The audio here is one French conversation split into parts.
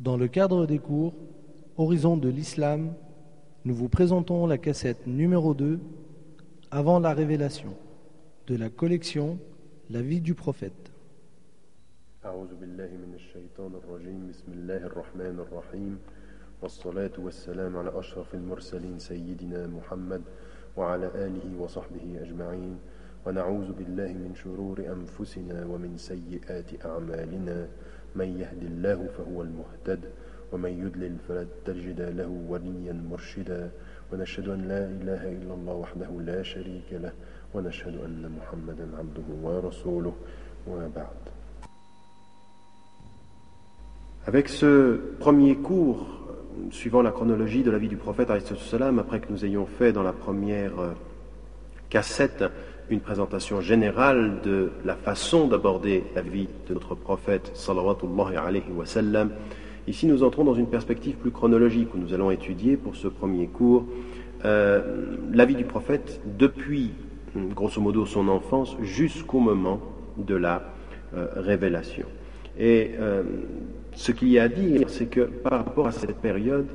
Dans le cadre des cours Horizon de l'Islam, nous vous présentons la cassette numéro 2 avant la révélation de la collection La vie du prophète. أعوذ بالله من الشيطان الرجيم بسم الله الرحمن الرحيم والصلاة والسلام على أشرف المرسلين سيدنا محمد وعلى آله وصحبه أجمعين ونعوذ بالله من شرور أنفسنا ومن سيئات أعمالنا Avec ce premier cours, suivant la chronologie de la vie du prophète, après que nous ayons fait dans la première euh, cassette une présentation générale de la façon d'aborder la vie de notre prophète, alayhi wa sallam, ici nous entrons dans une perspective plus chronologique où nous allons étudier pour ce premier cours euh, la vie du prophète depuis, grosso modo, son enfance jusqu'au moment de la euh, révélation. Et ce qu'il y a à dire, c'est que par rapport à cette période,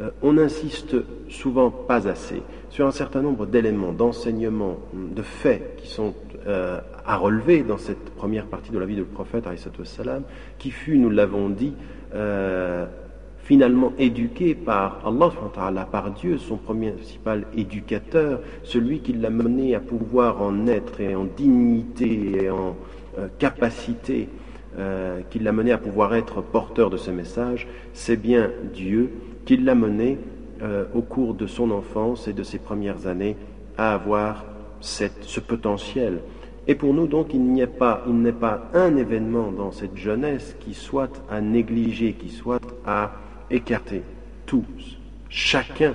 euh, on n'insiste souvent pas assez sur un certain nombre d'éléments, d'enseignements, de faits qui sont euh, à relever dans cette première partie de la vie du prophète, qui fut, nous l'avons dit, euh, finalement éduqué par Allah, par Dieu, son principal éducateur, celui qui l'a mené à pouvoir en être et en dignité et en capacité qui l'a mené à pouvoir être porteur de ce message, c'est bien Dieu qui l'a mené euh, au cours de son enfance et de ses premières années à avoir ce potentiel. Et pour nous, donc, il n'y a pas, pas un événement dans cette jeunesse qui soit à négliger, qui soit à écarter. Tous, chacun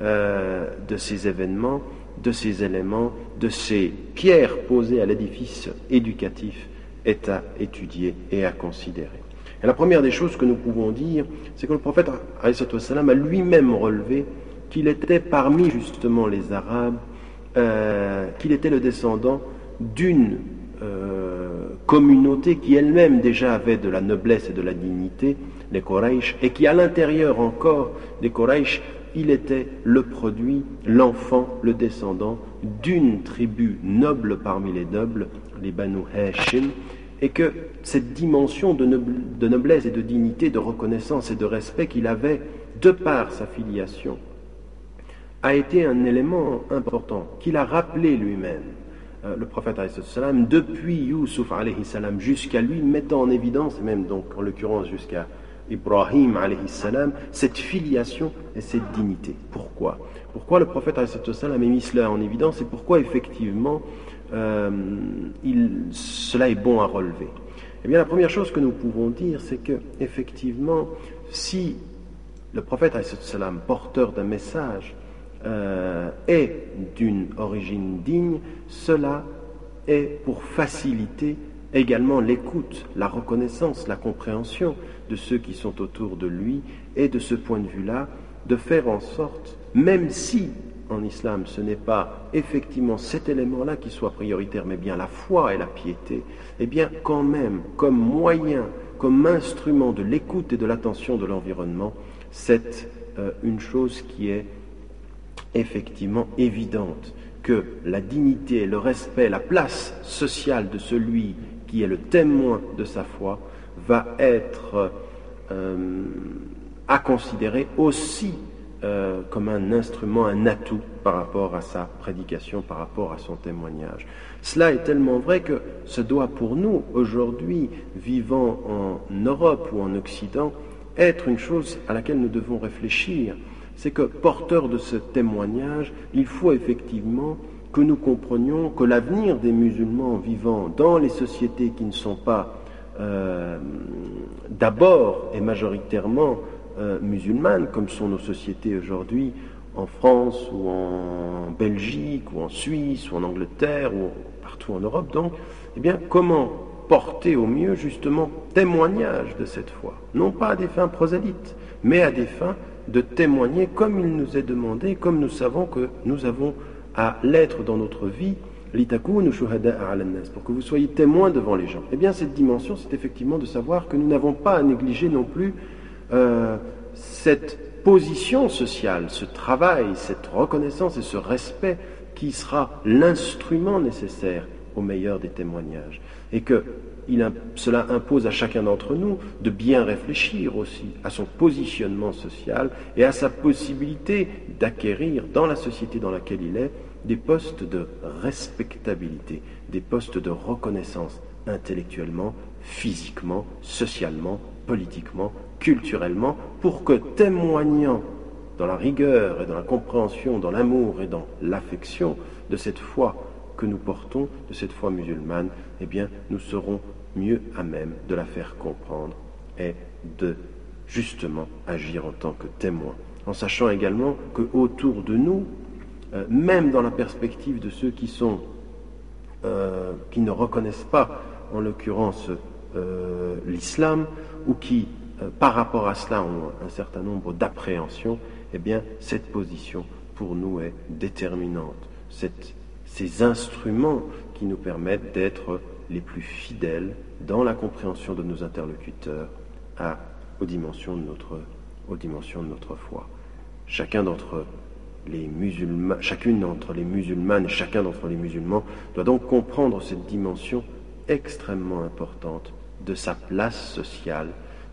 euh, de ces événements, de ces éléments, de ces pierres posées à l'édifice éducatif est à étudier et à considérer. La première des choses que nous pouvons dire, c'est que le prophète a lui-même relevé qu'il était parmi justement les Arabes, euh, qu'il était le descendant d'une euh, communauté qui elle-même déjà avait de la noblesse et de la dignité, les Quraysh, et qui à l'intérieur encore des Quraysh, il était le produit, l'enfant, le descendant d'une tribu noble parmi les nobles, les Banu Hashim, et que cette dimension de, noblesse et de dignité, de reconnaissance et de respect qu'il avait de par sa filiation, a été un élément important qu'il a rappelé lui-même. Euh, le prophète salam, depuis Youssouf salam jusqu'à lui, mettant en évidence, et même donc en l'occurrence jusqu'à Ibrahim salam, cette filiation et cette dignité. Pourquoi? Pourquoi le prophète salam a mis cela en évidence et pourquoi effectivement euh, cela est bon à relever. Eh bien, la première chose que nous pouvons dire, c'est que effectivement, si le prophète, salam, porteur d'un message, euh, est d'une origine digne, cela est pour faciliter également l'écoute, la reconnaissance, la compréhension de ceux qui sont autour de lui, et de ce point de vue-là, de faire en sorte, même si en islam, ce n'est pas effectivement cet élément-là qui soit prioritaire, mais bien la foi et la piété, eh bien quand même, comme moyen, comme instrument de l'écoute et de l'attention de l'environnement, c'est euh, une chose qui est effectivement évidente, que la dignité, le respect, la place sociale de celui qui est le témoin de sa foi va être euh, à considérer aussi euh, comme un instrument, un atout par rapport à sa prédication, par rapport à son témoignage. Cela est tellement vrai que ce doit pour nous, aujourd'hui, vivant en Europe ou en Occident, être une chose à laquelle nous devons réfléchir. C'est que, porteur de ce témoignage, il faut effectivement que nous comprenions que l'avenir des musulmans vivant dans les sociétés qui ne sont pas euh, d'abord et majoritairement euh, musulmanes, comme sont nos sociétés aujourd'hui en France ou en Belgique ou en Suisse ou en Angleterre ou partout en Europe, donc, eh bien, comment porter au mieux justement témoignage de cette foi, non pas à des fins prosélytes, mais à des fins de témoigner comme il nous est demandé, comme nous savons que nous avons à l'être dans notre vie, pour que vous soyez témoins devant les gens. Eh bien, cette dimension, c'est effectivement de savoir que nous n'avons pas à négliger non plus euh, cette position sociale, ce travail, cette reconnaissance et ce respect qui sera l'instrument nécessaire au meilleur des témoignages. Et que cela impose à chacun d'entre nous de bien réfléchir aussi à son positionnement social et à sa possibilité d'acquérir dans la société dans laquelle il est des postes de respectabilité, des postes de reconnaissance intellectuellement, physiquement, socialement, politiquement, culturellement, pour que témoignant dans la rigueur et dans la compréhension, dans l'amour et dans l'affection de cette foi que nous portons, de cette foi musulmane, eh bien, nous serons mieux à même de la faire comprendre et de justement agir en tant que témoin, en sachant également que autour de nous, euh, même dans la perspective de ceux qui euh, ne reconnaissent pas, en l'occurrence, euh, l'islam, ou qui, par rapport à cela, ont un certain nombre d'appréhensions, eh bien, cette position pour nous est déterminante. ces instruments qui nous permettent d'être les plus fidèles dans la compréhension de nos interlocuteurs à, aux, dimensions de notre, aux dimensions de notre foi. Chacun d'entre les musulmans, chacune d'entre les musulmanes et chacun d'entre les musulmans doit donc comprendre cette dimension extrêmement importante de sa place sociale,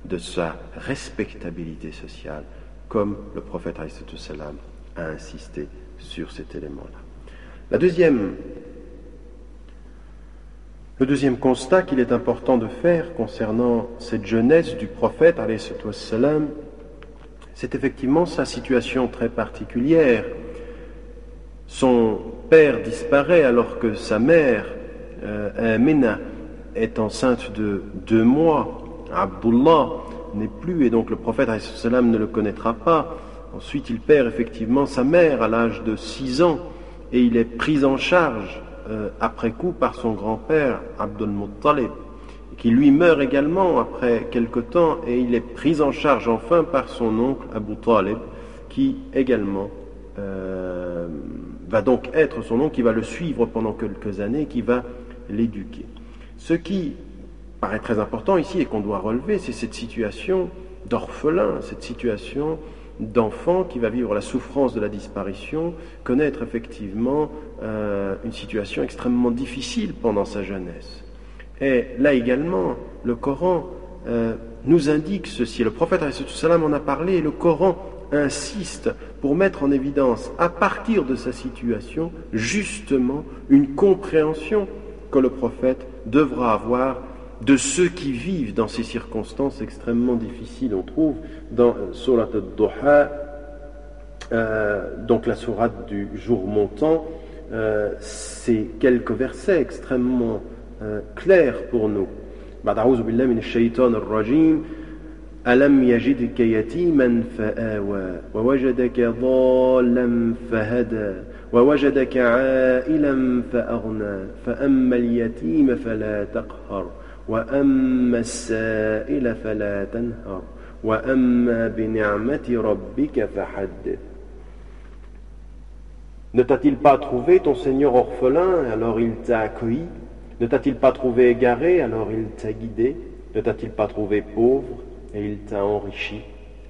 de sa respectabilité sociale, comme le prophète salam a insisté sur cet élément-là. Le deuxième constat qu'il est important de faire concernant cette jeunesse du prophète, c'est effectivement sa situation très particulière. Son père disparaît alors que sa mère, euh, est enceinte de deux mois. Abdullah n'est plus et donc le prophète ne le connaîtra pas. Ensuite, il perd effectivement sa mère à l'âge de six ans et il est pris en charge euh, après coup par son grand-père Abdul Muttalib, qui lui meurt également après quelque temps et il est pris en charge enfin par son oncle Abu Talib, qui également euh, va donc être son oncle, qui va le suivre pendant quelques années, qui va l'éduquer. Ce qui paraît très important ici et qu'on doit relever, c'est cette situation d'orphelin, cette situation d'enfant qui va vivre la souffrance de la disparition, connaître effectivement euh, une situation extrêmement difficile pendant sa jeunesse. Et là également, le Coran euh, nous indique ceci. Le prophète salam en a parlé et le Coran insiste pour mettre en évidence, à partir de sa situation, justement une compréhension que le prophète devra avoir de ceux qui vivent dans ces circonstances extrêmement difficiles. On trouve dans Surat al-Duha, euh, donc la sourate du jour montant, euh, ces quelques versets extrêmement euh, clairs pour nous. بعد بالله من الشيطان الرجيم ألم يجدك يتيما فآوى ووجدك ضالا فهدى ووجدك عائلا فأغنى فأما اليتيم فلا تقهر وأما السائل فلا تنهر وأما بنعمة ربك فحدث Ne t'a-t-il pas trouvé ton Seigneur orphelin, alors il t'a accueilli Ne t'a-t-il pas trouvé égaré, alors il t'a guidé Ne t'a-t-il pas trouvé pauvre, et il t'a enrichi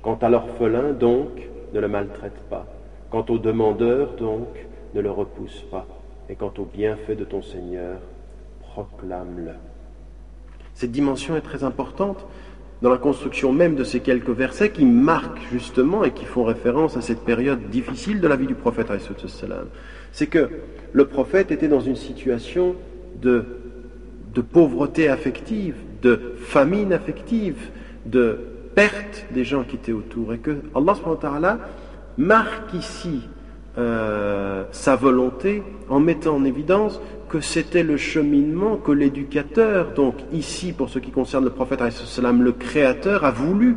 Quant à l'orphelin, donc, ne le maltraite pas. Quant au demandeur, donc, ne le repousse pas. Et quant au bienfait de ton Seigneur, proclame-le. Cette dimension est très importante dans la construction même de ces quelques versets qui marquent justement et qui font référence à cette période difficile de la vie du prophète. C'est que le prophète était dans une situation de, pauvreté affective, de famine affective, de perte des gens qui étaient autour. Et que Allah marque ici euh, sa volonté en mettant en évidence que c'était le cheminement que l'éducateur, donc ici pour ce qui concerne le prophète, le créateur, a voulu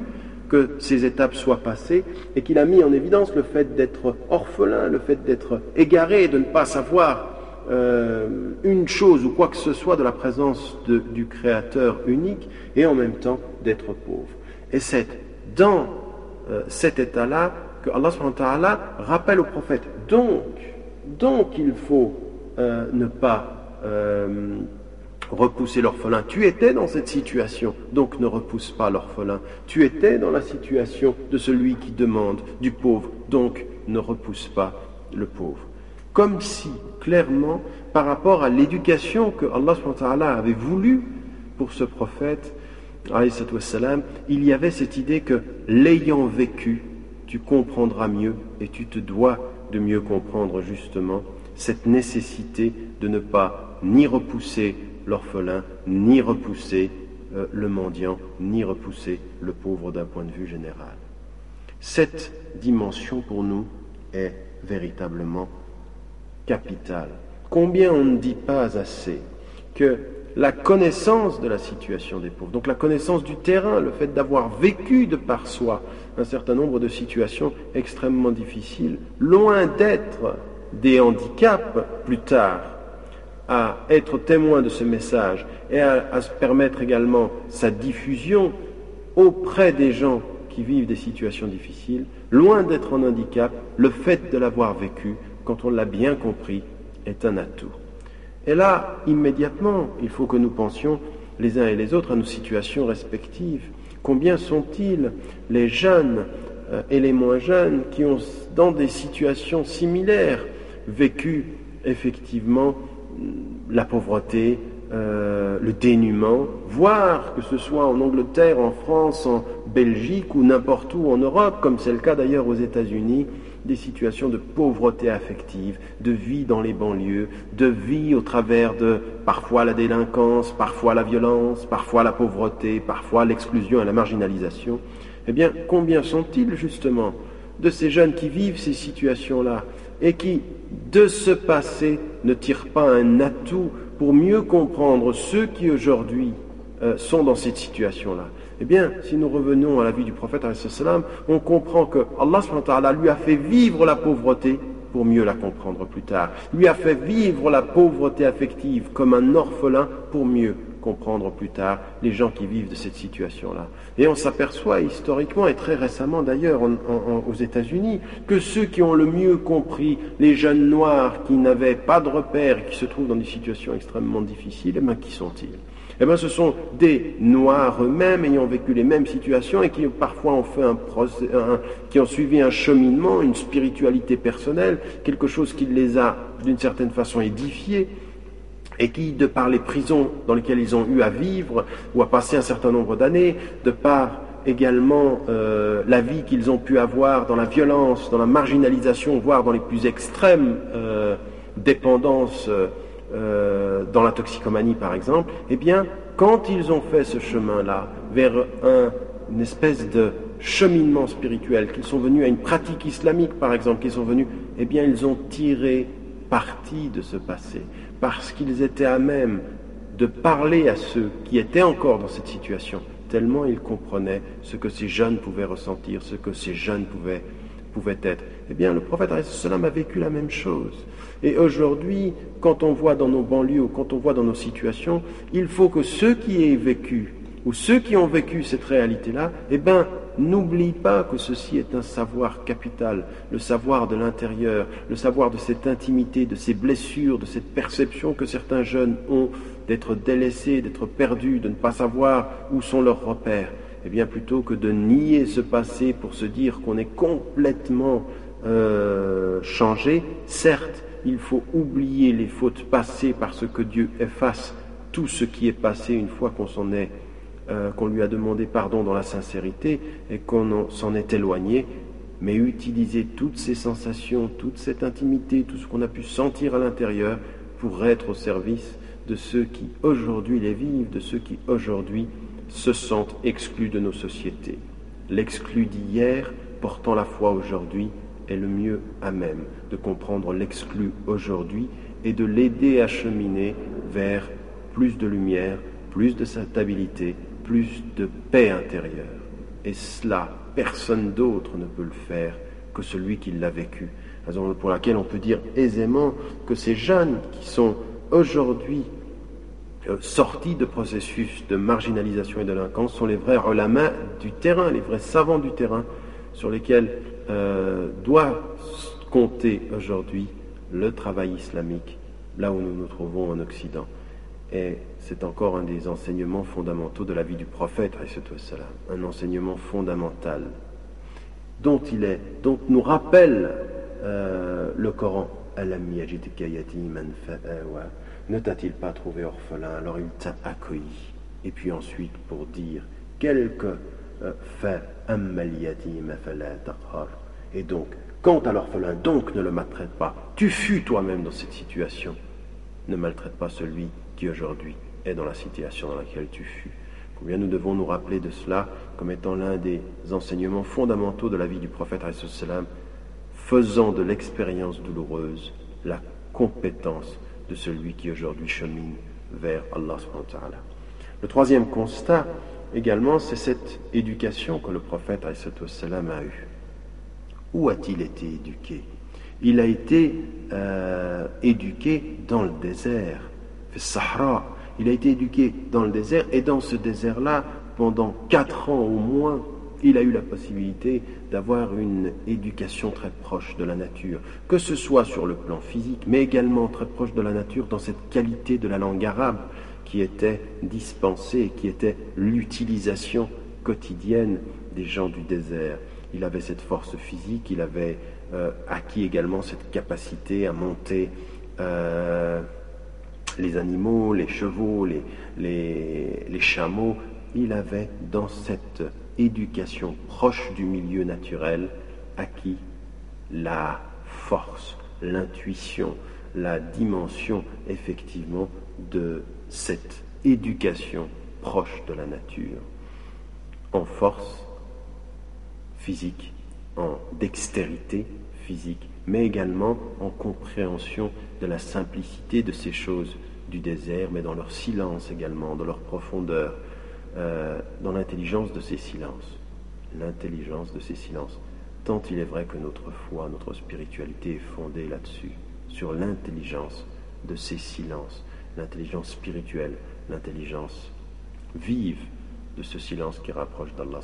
que ces étapes soient passées et qu'il a mis en évidence le fait d'être orphelin, le fait d'être égaré, de ne pas savoir euh, une chose ou quoi que ce soit de la présence du créateur unique et en même temps d'être pauvre. Et c'est dans euh, cet état-là que Allah rappelle au prophète. Donc, donc il faut euh, ne pas euh, repousser l'orphelin. Tu étais dans cette situation, donc ne repousse pas l'orphelin. Tu étais dans la situation de celui qui demande, du pauvre, donc ne repousse pas le pauvre. Comme si, clairement, par rapport à l'éducation que Allah avait voulu pour ce prophète, il y avait cette idée que l'ayant vécu, tu comprendras mieux et tu te dois de mieux comprendre justement cette nécessité de ne pas ni repousser l'orphelin, ni repousser euh, le mendiant, ni repousser le pauvre d'un point de vue général. Cette dimension pour nous est véritablement capitale. Combien on ne dit pas assez que la connaissance de la situation des pauvres, donc la connaissance du terrain, le fait d'avoir vécu de par soi un certain nombre de situations extrêmement difficiles, loin d'être des handicaps plus tard, à être témoin de ce message et à, se permettre également sa diffusion auprès des gens qui vivent des situations difficiles, loin d'être un handicap, le fait de l'avoir vécu, quand on l'a bien compris, est un atout. Et là, immédiatement, il faut que nous pensions les uns et les autres à nos situations respectives. Combien sont-ils les jeunes euh, et les moins jeunes qui ont, dans des situations similaires, vécu effectivement la pauvreté, euh, le dénuement, voire que ce soit en Angleterre, en France, en Belgique ou n'importe où en Europe, comme c'est le cas d'ailleurs aux États-Unis, des situations de pauvreté affective, de vie dans les banlieues, de vie au travers de parfois la délinquance, parfois la violence, parfois la pauvreté, parfois l'exclusion et la marginalisation. Eh bien, combien sont-ils justement de ces jeunes qui vivent ces situations-là et qui, de ce passé, ne tirent pas un atout pour mieux comprendre ceux qui aujourd'hui euh, sont dans cette situation-là eh bien, si nous revenons à la vie du prophète, on comprend que Allah lui a fait vivre la pauvreté pour mieux la comprendre plus tard. Lui a fait vivre la pauvreté affective comme un orphelin pour mieux comprendre plus tard les gens qui vivent de cette situation-là. Et on s'aperçoit historiquement, et très récemment d'ailleurs aux États-Unis, que ceux qui ont le mieux compris les jeunes noirs qui n'avaient pas de repères et qui se trouvent dans des situations extrêmement difficiles, eh bien, qui sont-ils? Eh bien, ce sont des Noirs eux-mêmes ayant vécu les mêmes situations et qui parfois ont fait un, qui ont suivi un cheminement, une spiritualité personnelle, quelque chose qui les a d'une certaine façon édifiés et qui, de par les prisons dans lesquelles ils ont eu à vivre ou à passer un certain nombre d'années, de par également euh, la vie qu'ils ont pu avoir dans la violence, dans la marginalisation, voire dans les plus extrêmes euh, dépendances. Euh, dans la toxicomanie par exemple, eh bien, quand ils ont fait ce chemin-là vers une espèce de cheminement spirituel, qu'ils sont venus à une pratique islamique par exemple, qu'ils sont venus, eh bien, ils ont tiré parti de ce passé, parce qu'ils étaient à même de parler à ceux qui étaient encore dans cette situation, tellement ils comprenaient ce que ces jeunes pouvaient ressentir, ce que ces jeunes pouvaient, pouvaient être. Eh bien, le prophète a vécu la même chose. Et aujourd'hui, quand on voit dans nos banlieues ou quand on voit dans nos situations, il faut que ceux qui aient vécu ou ceux qui ont vécu cette réalité-là, eh bien, n'oublient pas que ceci est un savoir capital, le savoir de l'intérieur, le savoir de cette intimité, de ces blessures, de cette perception que certains jeunes ont d'être délaissés, d'être perdus, de ne pas savoir où sont leurs repères. Eh bien, plutôt que de nier ce passé pour se dire qu'on est complètement euh, changé, certes, il faut oublier les fautes passées parce que Dieu efface tout ce qui est passé une fois qu'on s'en est, euh, qu'on lui a demandé pardon dans la sincérité et qu'on s'en est éloigné, mais utiliser toutes ces sensations, toute cette intimité, tout ce qu'on a pu sentir à l'intérieur pour être au service de ceux qui aujourd'hui les vivent, de ceux qui aujourd'hui se sentent exclus de nos sociétés. L'exclu d'hier portant la foi aujourd'hui est le mieux à même de comprendre l'exclu aujourd'hui et de l'aider à cheminer vers plus de lumière, plus de stabilité, plus de paix intérieure. Et cela, personne d'autre ne peut le faire que celui qui l'a vécu. Raison pour laquelle on peut dire aisément que ces jeunes qui sont aujourd'hui euh, sortis de processus de marginalisation et de délinquance sont les vrais relamains du terrain, les vrais savants du terrain sur lesquels euh, doit compter aujourd'hui le travail islamique là où nous nous trouvons en Occident. Et c'est encore un des enseignements fondamentaux de la vie du prophète, un enseignement fondamental dont, il est, dont nous rappelle euh, le Coran. Ne t'a-t-il pas trouvé orphelin? Alors il t'a accueilli. Et puis ensuite pour dire quelque euh, fait et donc, quant à l'orphelin, donc ne le maltraite pas. Tu fus toi-même dans cette situation. Ne maltraite pas celui qui aujourd'hui dans la situation dans laquelle tu fus. Combien nous devons nous rappeler de cela comme étant l'un des enseignements fondamentaux de la vie du prophète, faisant de l'expérience douloureuse la compétence de celui qui aujourd'hui chemine vers Allah. Le troisième constat également, c'est cette éducation que le prophète a eue. Où a-t-il été éduqué? Il a été euh, éduqué dans le désert, le Sahara. Il a été éduqué dans le désert et dans ce désert-là, pendant quatre ans au moins, il a eu la possibilité d'avoir une éducation très proche de la nature, que ce soit sur le plan physique, mais également très proche de la nature dans cette qualité de la langue arabe qui était dispensée, qui était l'utilisation quotidienne des gens du désert. Il avait cette force physique, il avait euh, acquis également cette capacité à monter euh, les animaux, les chevaux, les, chameaux. Il avait dans cette éducation proche du milieu naturel acquis la force, l'intuition, la dimension effectivement de cette éducation proche de la nature, en force physique, en dextérité physique, mais également en compréhension de la simplicité de ces choses du désert, mais dans leur silence également, dans leur profondeur, euh, dans l'intelligence de ces silences. L'intelligence de ces silences. Tant il est vrai que notre foi, notre spiritualité est fondée là-dessus, sur l'intelligence de ces silences, l'intelligence spirituelle, l'intelligence vive de ce silence qui rapproche d'Allah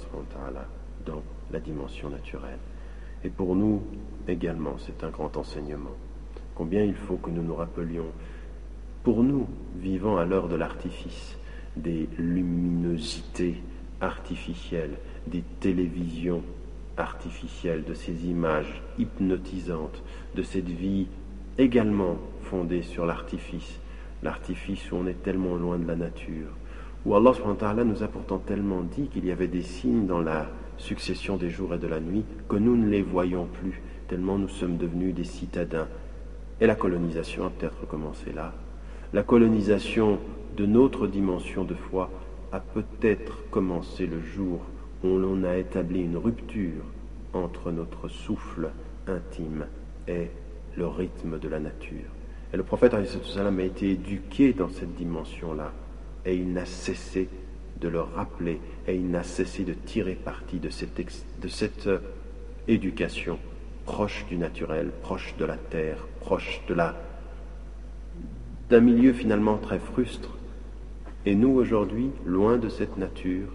dans la dimension naturelle. Et pour nous également, c'est un grand enseignement. Combien il faut que nous nous rappelions, pour nous, vivant à l'heure de l'artifice, des luminosités artificielles, des télévisions artificielles, de ces images hypnotisantes, de cette vie également fondée sur l'artifice, l'artifice où on est tellement loin de la nature, où Allah nous a pourtant tellement dit qu'il y avait des signes dans la succession des jours et de la nuit que nous ne les voyons plus, tellement nous sommes devenus des citadins. Et la colonisation a peut-être commencé là. La colonisation de notre dimension de foi a peut-être commencé le jour où l'on a établi une rupture entre notre souffle intime et le rythme de la nature. Et le prophète a été éduqué dans cette dimension-là. Et il n'a cessé de le rappeler. Et il n'a cessé de tirer parti de cette, de cette euh, éducation proche du naturel, proche de la terre, proche de la d'un milieu finalement très frustre. Et nous aujourd'hui, loin de cette nature,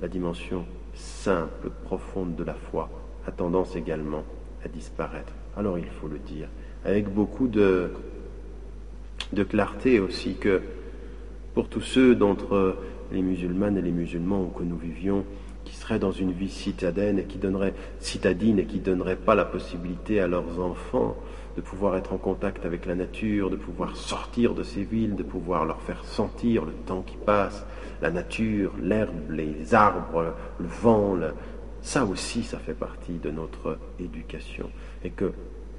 la dimension simple, profonde de la foi a tendance également à disparaître. Alors il faut le dire, avec beaucoup de clarté aussi que pour tous ceux d'entre les musulmanes et les musulmans que nous vivions, qui seraient dans une vie citadine et qui donnerait citadine et qui donneraient pas la possibilité à leurs enfants de pouvoir être en contact avec la nature, de pouvoir sortir de ces villes, de pouvoir leur faire sentir le temps qui passe, la nature, l'herbe, les arbres, le vent, ça aussi, ça fait partie de notre éducation. Et que,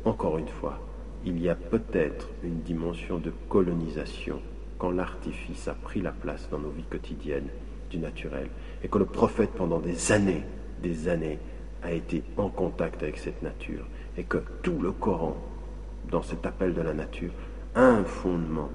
encore une fois, il y a peut-être une dimension de colonisation quand l'artifice a pris la place dans nos vies quotidiennes du naturel et que le prophète pendant des années, des années, a été en contact avec cette nature et que tout le Coran, dans cet appel de la nature, un fondement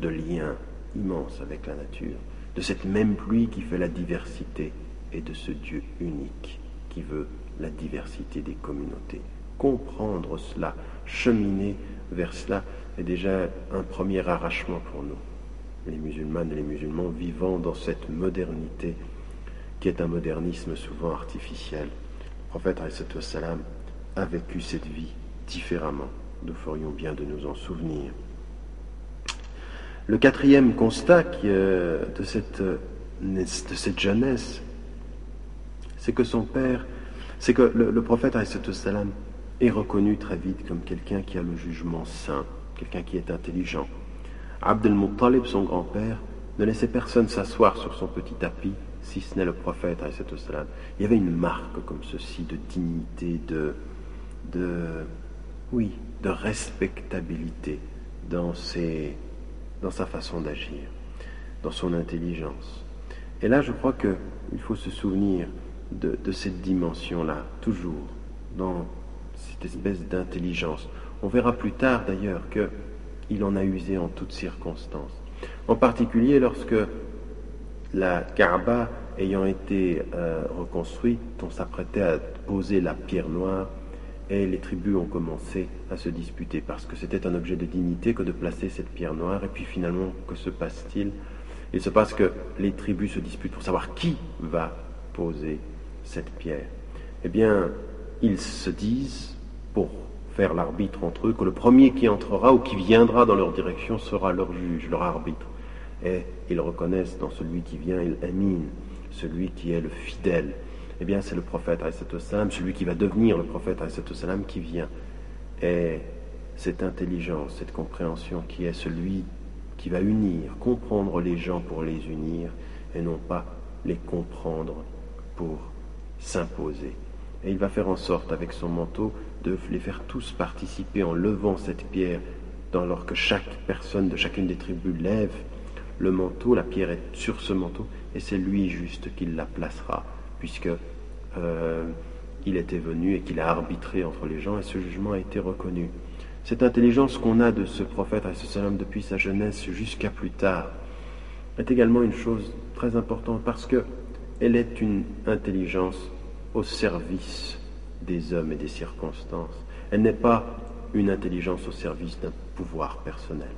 de lien immense avec la nature, de cette même pluie qui fait la diversité et de ce Dieu unique qui veut la diversité des communautés. Comprendre cela cheminer vers cela est déjà un premier arrachement pour nous, les musulmanes et les musulmans vivant dans cette modernité qui est un modernisme souvent artificiel. Le prophète a vécu cette vie différemment. Nous ferions bien de nous en souvenir. Le quatrième constat de, cette, de cette jeunesse, c'est que son père, c'est que le, prophète salam est reconnu très vite comme quelqu'un qui a le jugement sain, quelqu'un qui est intelligent. Abd al-Muttalib, son grand-père, ne laissait personne s'asseoir sur son petit tapis, si ce n'est le prophète. Il y avait une marque comme ceci de dignité, de, oui, de respectabilité dans, sa façon d'agir, dans son intelligence. Et là, je crois qu'il faut se souvenir de, de cette dimension-là, toujours, dans cette espèce d'intelligence. On verra plus tard d'ailleurs qu'il en a usé en toutes circonstances. En particulier lorsque la Kaaba ayant été euh, reconstruite, on s'apprêtait à poser la pierre noire et les tribus ont commencé à se disputer parce que c'était un objet de dignité que de placer cette pierre noire. Et puis finalement, que se passe-t-il? Il se passe que les tribus se disputent pour savoir qui va poser cette pierre. Eh bien, ils se disent, pour faire l'arbitre entre eux, que le premier qui entrera ou qui viendra dans leur direction sera leur juge, leur arbitre. Et ils reconnaissent dans celui qui vient, il amine, celui qui est le fidèle. Eh bien, c'est le prophète, celui qui va devenir le prophète, qui vient. Et cette intelligence, cette compréhension qui est celui qui va unir, comprendre les gens pour les unir, et non pas les comprendre pour s'imposer. Et il va faire en sorte, avec son manteau, de les faire tous participer en levant cette pierre, alors que chaque personne de chacune des tribus lève le manteau, la pierre est sur ce manteau, et c'est lui juste qui la placera, puisque euh, il était venu et qu'il a arbitré entre les gens, et ce jugement a été reconnu. Cette intelligence qu'on a de ce prophète salam depuis sa jeunesse jusqu'à plus tard est également une chose très importante parce que elle est une intelligence au service des hommes et des circonstances. Elle n'est pas une intelligence au service d'un pouvoir personnel.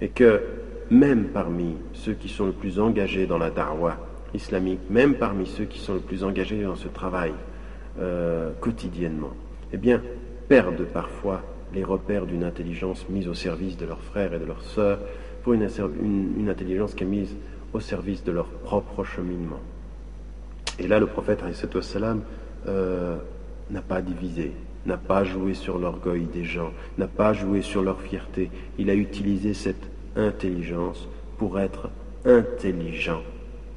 Et que même parmi ceux qui sont le plus engagés dans la darwa islamique, même parmi ceux qui sont le plus engagés dans ce travail euh, quotidiennement, eh bien, perdent parfois les repères d'une intelligence mise au service de leurs frères et de leurs sœurs pour une, intelligence qui est mise au service de leur propre cheminement. Et là, le prophète euh, n'a pas divisé, n'a pas joué sur l'orgueil des gens, n'a pas joué sur leur fierté. Il a utilisé cette intelligence pour être intelligent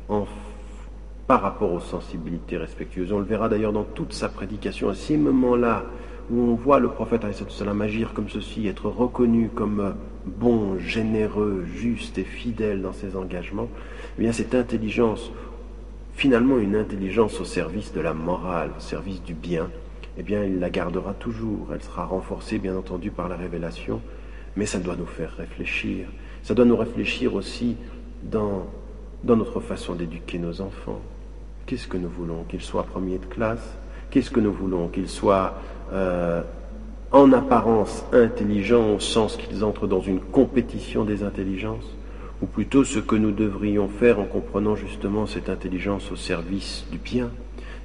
en, par rapport aux sensibilités respectueuses. On le verra d'ailleurs dans toute sa prédication. À ces moments-là où on voit le prophète salam agir comme ceci, être reconnu comme bon, généreux, juste et fidèle dans ses engagements, eh bien cette intelligence, finalement une intelligence au service de la morale, au service du bien, eh bien il la gardera toujours. Elle sera renforcée bien entendu par la révélation, mais ça doit nous faire réfléchir. Ça doit nous réfléchir aussi dans, dans notre façon d'éduquer nos enfants. Qu'est-ce que nous voulons Qu'ils soient premiers de classe? Qu'est-ce que nous voulons Qu'ils soient euh, en apparence intelligents au sens qu'ils entrent dans une compétition des intelligences? Ou plutôt ce que nous devrions faire en comprenant justement cette intelligence au service du bien?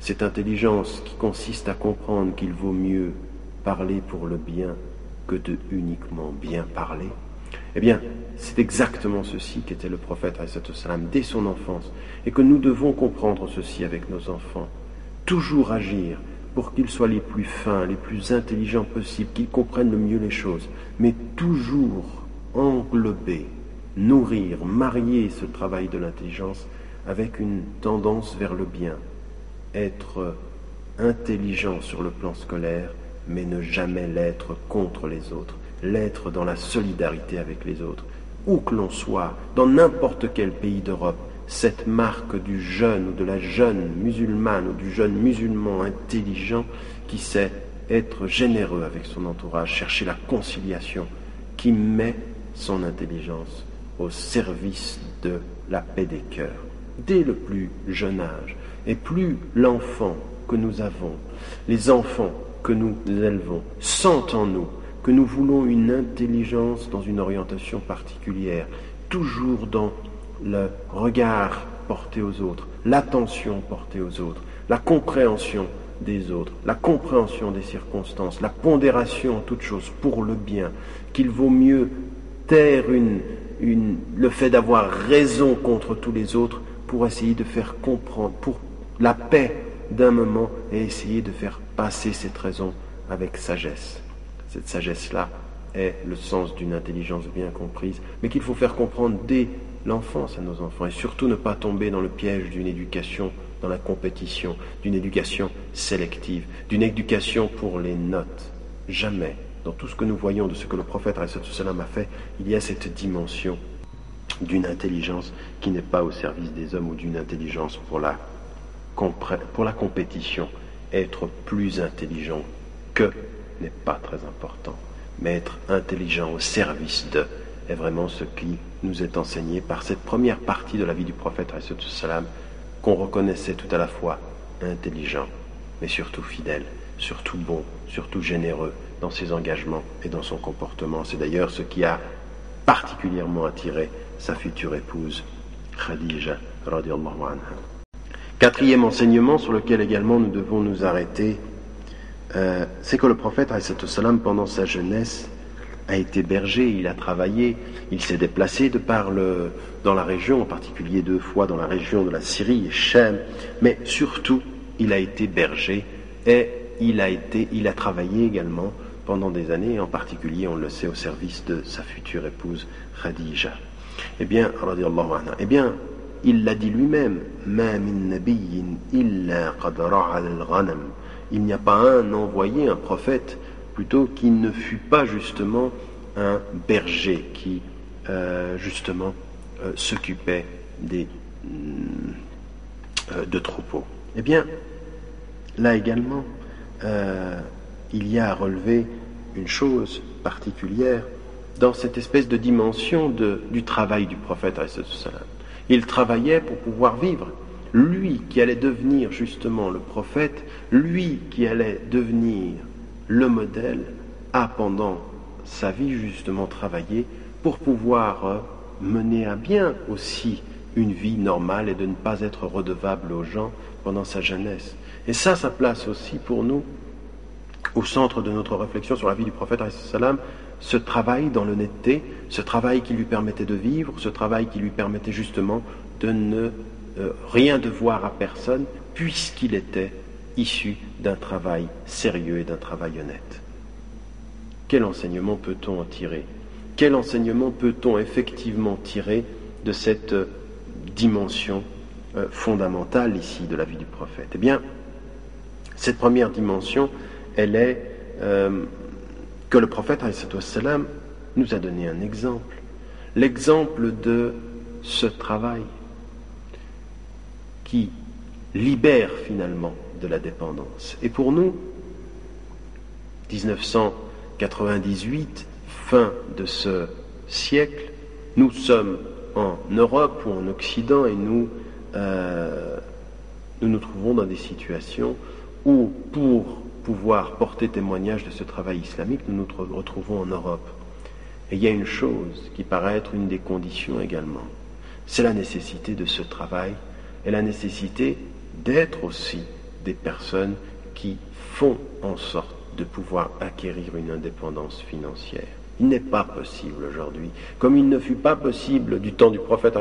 Cette intelligence qui consiste à comprendre qu'il vaut mieux parler pour le bien que de uniquement bien parler? Eh bien, c'est exactement ceci qu'était le prophète salam dès son enfance, et que nous devons comprendre ceci avec nos enfants. Toujours agir pour qu'ils soient les plus fins, les plus intelligents possibles, qu'ils comprennent le mieux les choses, mais toujours englober, nourrir, marier ce travail de l'intelligence avec une tendance vers le bien, être intelligent sur le plan scolaire, mais ne jamais l'être contre les autres l'être dans la solidarité avec les autres. Où que l'on soit, dans n'importe quel pays d'Europe, cette marque du jeune ou de la jeune musulmane ou du jeune musulman intelligent qui sait être généreux avec son entourage, chercher la conciliation, qui met son intelligence au service de la paix des cœurs, dès le plus jeune âge. Et plus l'enfant que nous avons, les enfants que nous élevons, sentent en nous que nous voulons une intelligence dans une orientation particulière, toujours dans le regard porté aux autres, l'attention portée aux autres, la compréhension des autres, la compréhension des circonstances, la pondération en toute chose pour le bien, qu'il vaut mieux taire le fait d'avoir raison contre tous les autres pour essayer de faire comprendre, pour la paix d'un moment et essayer de faire passer cette raison avec sagesse. Cette sagesse-là est le sens d'une intelligence bien comprise, mais qu'il faut faire comprendre dès l'enfance à nos enfants et surtout ne pas tomber dans le piège d'une éducation dans la compétition, d'une éducation sélective, d'une éducation pour les notes. Jamais, dans tout ce que nous voyons de ce que le prophète a fait, il y a cette dimension d'une intelligence qui n'est pas au service des hommes ou d'une intelligence pour la, pour la compétition. Être plus intelligent que n'est pas très important, mais être intelligent au service de est vraiment ce qui nous est enseigné par cette première partie de la vie du prophète qu'on reconnaissait tout à la fois intelligent, mais surtout fidèle, surtout bon, surtout généreux dans ses engagements et dans son comportement. C'est d'ailleurs ce qui a particulièrement attiré sa future épouse, Khadija. Quatrième enseignement sur lequel également nous devons nous arrêter, euh, c'est que le prophète, pendant sa jeunesse, a été berger, il a travaillé, il s'est déplacé de par le, dans la région, en particulier deux fois dans la région de la Syrie et Shem, mais surtout il a été berger et il a été, il a travaillé également pendant des années, en particulier, on le sait, au service de sa future épouse Khadija. Eh bien, eh bien, il l'a dit lui-même, il n'y a pas un envoyé, un prophète, plutôt qu'il ne fut pas justement un berger qui euh, justement euh, s'occupait des euh, de troupeaux. Eh bien, là également, il y a à relever une chose particulière dans cette espèce de dimension du travail du prophète. Il travaillait pour pouvoir vivre. Lui qui allait devenir justement le prophète, lui qui allait devenir le modèle a pendant sa vie justement travaillé pour pouvoir euh, mener à bien aussi une vie normale et de ne pas être redevable aux gens pendant sa jeunesse. Et ça, ça place aussi pour nous, au centre de notre réflexion sur la vie du prophète, ce travail dans l'honnêteté, ce travail qui lui permettait de vivre, ce travail qui lui permettait justement de ne euh, rien devoir à personne, puisqu'il était issu d'un travail sérieux et d'un travail honnête. Quel enseignement peut-on en tirer? Quel enseignement peut-on effectivement tirer de cette euh, dimension euh, fondamentale ici de la vie du prophète? Eh bien, cette première dimension, elle est que le prophète nous a donné un exemple. L'exemple de ce travail qui libère finalement de la dépendance. Et pour nous, 1998, fin de ce siècle, nous sommes en Europe ou en Occident et nous, euh, nous nous trouvons dans des situations où, pour pouvoir porter témoignage de ce travail islamique, nous nous retrouvons en Europe. Et il y a une chose qui paraît être une des conditions également, c'est la nécessité de ce travail et la nécessité d'être aussi des personnes qui font en sorte de pouvoir acquérir une indépendance financière. Il n'est pas possible aujourd'hui, comme il ne fut pas possible du temps du prophète,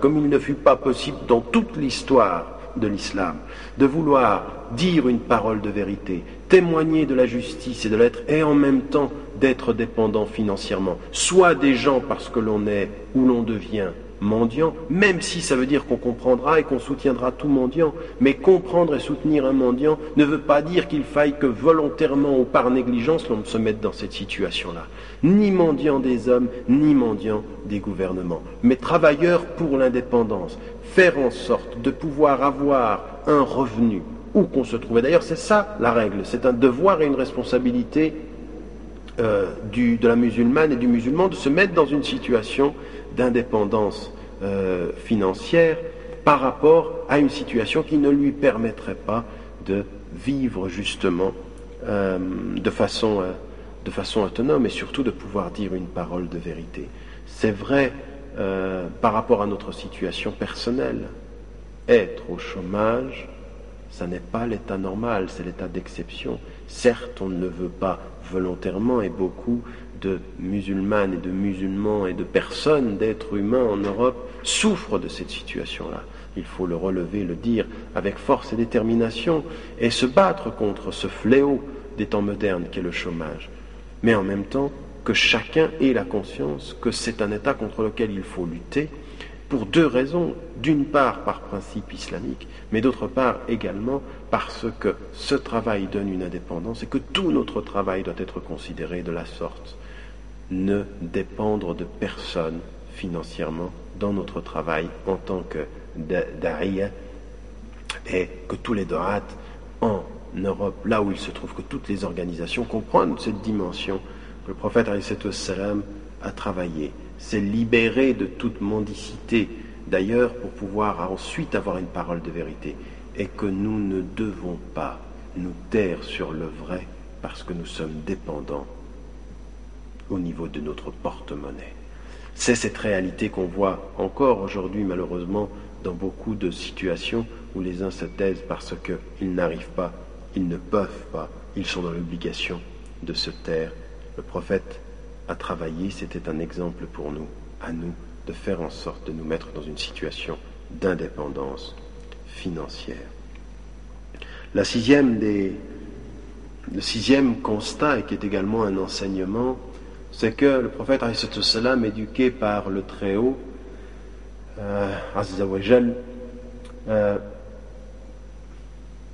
comme il ne fut pas possible dans toute l'histoire de l'islam, de vouloir dire une parole de vérité, témoigner de la justice et de l'être, et en même temps d'être dépendant financièrement, soit des gens parce que l'on est ou l'on devient mendiant, même si ça veut dire qu'on comprendra et qu'on soutiendra tout mendiant. Mais comprendre et soutenir un mendiant ne veut pas dire qu'il faille que volontairement ou par négligence l'on se mette dans cette situation-là. Ni mendiant des hommes, ni mendiant des gouvernements, mais travailleurs pour l'indépendance. Faire en sorte de pouvoir avoir un revenu où qu'on se trouve. D'ailleurs, c'est ça la règle. C'est un devoir et une responsabilité euh, de la musulmane et du musulman de se mettre dans une situation d'indépendance euh, financière par rapport à une situation qui ne lui permettrait pas de vivre justement euh, de, façon, euh, de façon autonome et surtout de pouvoir dire une parole de vérité. C'est vrai par rapport à notre situation personnelle. Être au chômage, ça n'est pas l'état normal, c'est l'état d'exception. Certes, on ne veut pas volontairement et beaucoup de musulmanes et de musulmans et de personnes, d'êtres humains en Europe souffrent de cette situation-là. Il faut le relever, le dire avec force et détermination et se battre contre ce fléau des temps modernes qu'est le chômage. Mais en même temps, que chacun ait la conscience que c'est un état contre lequel il faut lutter pour deux raisons. D'une part par principe islamique, mais d'autre part également parce que ce travail donne une indépendance et que tout notre travail doit être considéré de la sorte. Ne dépendre de personne financièrement dans notre travail en tant que d'Ariya et que tous les dorates en Europe, là où il se trouve, que toutes les organisations comprennent cette dimension que le prophète a travaillé c'est libérer de toute mendicité, d'ailleurs, pour pouvoir ensuite avoir une parole de vérité. Et que nous ne devons pas nous taire sur le vrai parce que nous sommes dépendants au niveau de notre porte-monnaie. C'est cette réalité qu'on voit encore aujourd'hui, malheureusement, dans beaucoup de situations où les uns se taisent parce qu'ils n'arrivent pas, ils ne peuvent pas, ils sont dans l'obligation de se taire. Le prophète à travailler, c'était un exemple pour nous, à nous, de faire en sorte de nous mettre dans une situation d'indépendance financière. La sixième des, le sixième constat, et qui est également un enseignement, c'est que le prophète, éduqué par le Très-Haut, euh, euh,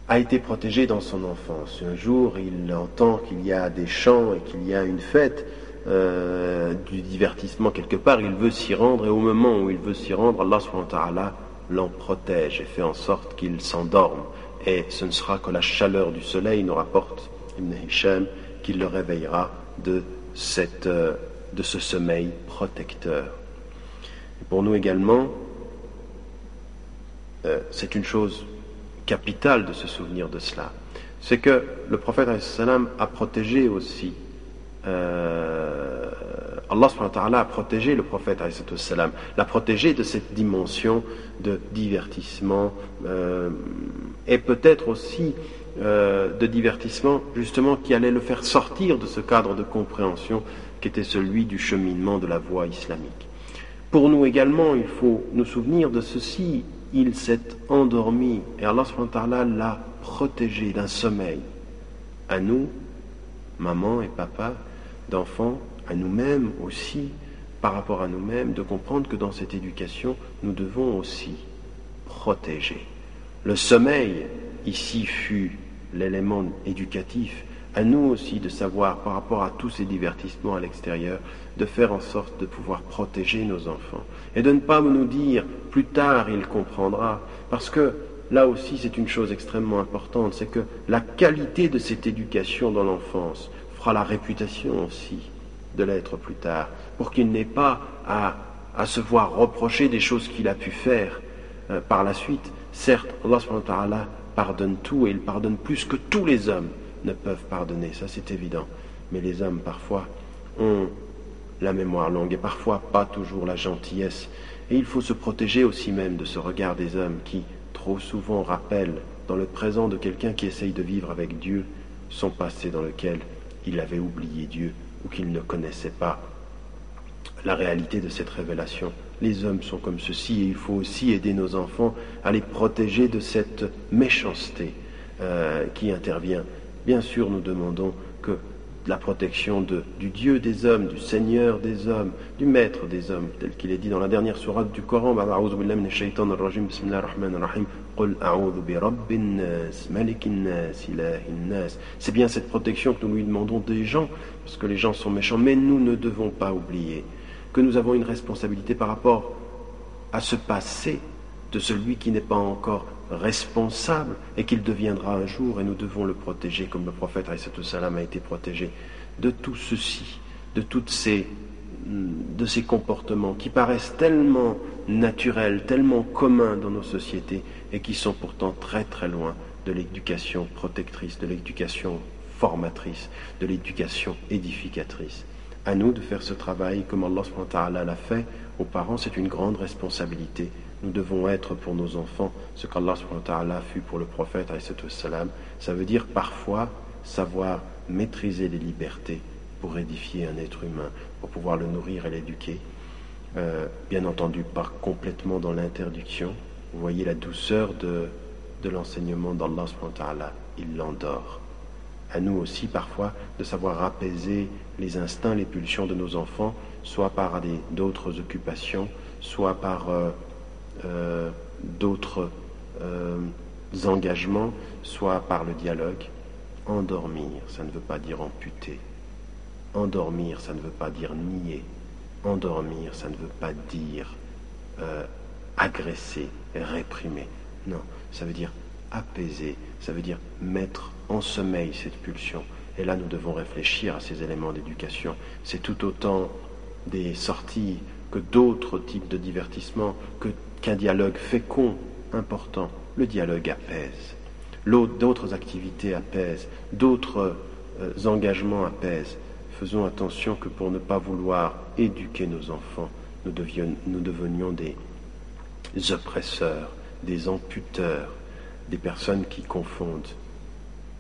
a été protégé dans son enfance. Un jour, il entend qu'il y a des chants et qu'il y a une fête, euh, du divertissement quelque part, il veut s'y rendre et au moment où il veut s'y rendre, Allah l'en protège et fait en sorte qu'il s'endorme. Et ce ne sera que la chaleur du soleil, nous rapporte Ibn Hisham, qui le réveillera de, euh, de ce sommeil protecteur. Et pour nous également, euh, c'est une chose capitale de se souvenir de cela. C'est que le prophète a protégé aussi euh, Allah a protégé le prophète l'a protégé de cette dimension de divertissement euh, et peut-être aussi euh, de divertissement justement qui allait le faire sortir de ce cadre de compréhension qui était celui du cheminement de la voie islamique. Pour nous également, il faut nous souvenir de ceci, il s'est endormi et Allah l'a protégé d'un sommeil. À nous, maman et papa, d'enfants, à nous-mêmes aussi, par rapport à nous-mêmes, de comprendre que dans cette éducation, nous devons aussi protéger. Le sommeil, ici, fut l'élément éducatif. À nous aussi de savoir, par rapport à tous ces divertissements à l'extérieur, de faire en sorte de pouvoir protéger nos enfants. Et de ne pas nous dire, plus tard il comprendra. Parce que là aussi, c'est une chose extrêmement importante, c'est que la qualité de cette éducation dans l'enfance fera la réputation aussi de l'être plus tard, pour qu'il n'ait pas à, à, se voir reprocher des choses qu'il a pu faire euh, par la suite. Certes, Allah pardonne tout et il pardonne plus que tous les hommes ne peuvent pardonner, ça c'est évident. Mais les hommes parfois ont la mémoire longue et parfois pas toujours la gentillesse. Et il faut se protéger aussi même de ce regard des hommes qui trop souvent rappellent dans le présent de quelqu'un qui essaye de vivre avec Dieu son passé dans lequel il avait oublié Dieu ou qu'il ne connaissait pas la réalité de cette révélation. Les hommes sont comme ceci et il faut aussi aider nos enfants à les protéger de cette méchanceté euh, qui intervient. Bien sûr, nous demandons que la protection du Dieu des hommes, du Seigneur des hommes, du Maître des hommes, tel qu'il est dit dans la dernière sourate du Coran, c'est bien cette protection que nous lui demandons des gens, parce que les gens sont méchants, mais nous ne devons pas oublier que nous avons une responsabilité par rapport à ce passé de celui qui n'est pas encore responsable et qu'il deviendra un jour et nous devons le protéger comme le prophète salam a été protégé de tout ceci, de toutes ces de ces comportements qui paraissent tellement naturels, tellement communs dans nos sociétés et qui sont pourtant très très loin de l'éducation protectrice, de l'éducation formatrice, de l'éducation édificatrice. À nous de faire ce travail comme Allah l'a fait aux parents, c'est une grande responsabilité nous devons être pour nos enfants ce qu'Allah fut pour le prophète. Ça veut dire parfois savoir maîtriser les libertés pour édifier un être humain, pour pouvoir le nourrir et l'éduquer. Euh, bien entendu, pas complètement dans l'interdiction. Vous voyez la douceur de, de l'enseignement d'Allah, il l'endort. À nous aussi, parfois, de savoir apaiser les instincts, les pulsions de nos enfants, soit par d'autres occupations, soit par euh, euh, d'autres engagements, soit par le dialogue. Endormir, ça ne veut pas dire amputer. Endormir, ça ne veut pas dire nier. Endormir, ça ne veut pas dire euh, agresser, réprimer. Non, ça veut dire apaiser, ça veut dire mettre en sommeil cette pulsion. Et là, nous devons réfléchir à ces éléments d'éducation. C'est tout autant des sorties que d'autres types de divertissements, qu'un dialogue fécond, important. Le dialogue apaise. D'autres activités apaisent, d'autres euh, engagements apaisent faisons attention que pour ne pas vouloir éduquer nos enfants, nous, devenions des oppresseurs, des amputeurs, des personnes qui confondent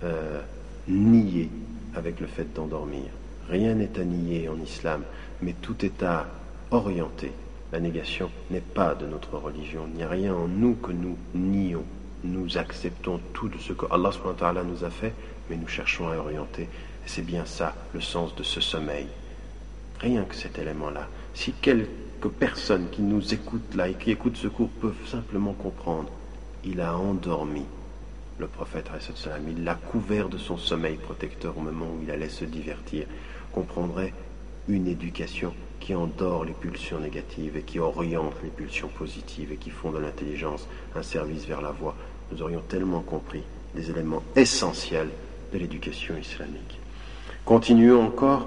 euh, nier avec le fait d'endormir. Rien n'est à nier en islam, mais tout est à orienter. La négation n'est pas de notre religion. Il n'y a rien en nous que nous nions. Nous acceptons tout de ce que Allah nous a fait, mais nous cherchons à orienter c'est bien ça le sens de ce sommeil. Rien que cet élément-là. Si quelques personnes qui nous écoutent là et qui écoutent ce cours peuvent simplement comprendre, il a endormi le prophète, il l'a couvert de son sommeil protecteur au moment où il allait se divertir, comprendrait une éducation qui endort les pulsions négatives et qui oriente les pulsions positives et qui font de l'intelligence un service vers la voie. Nous aurions tellement compris des éléments essentiels de l'éducation islamique. Continuons encore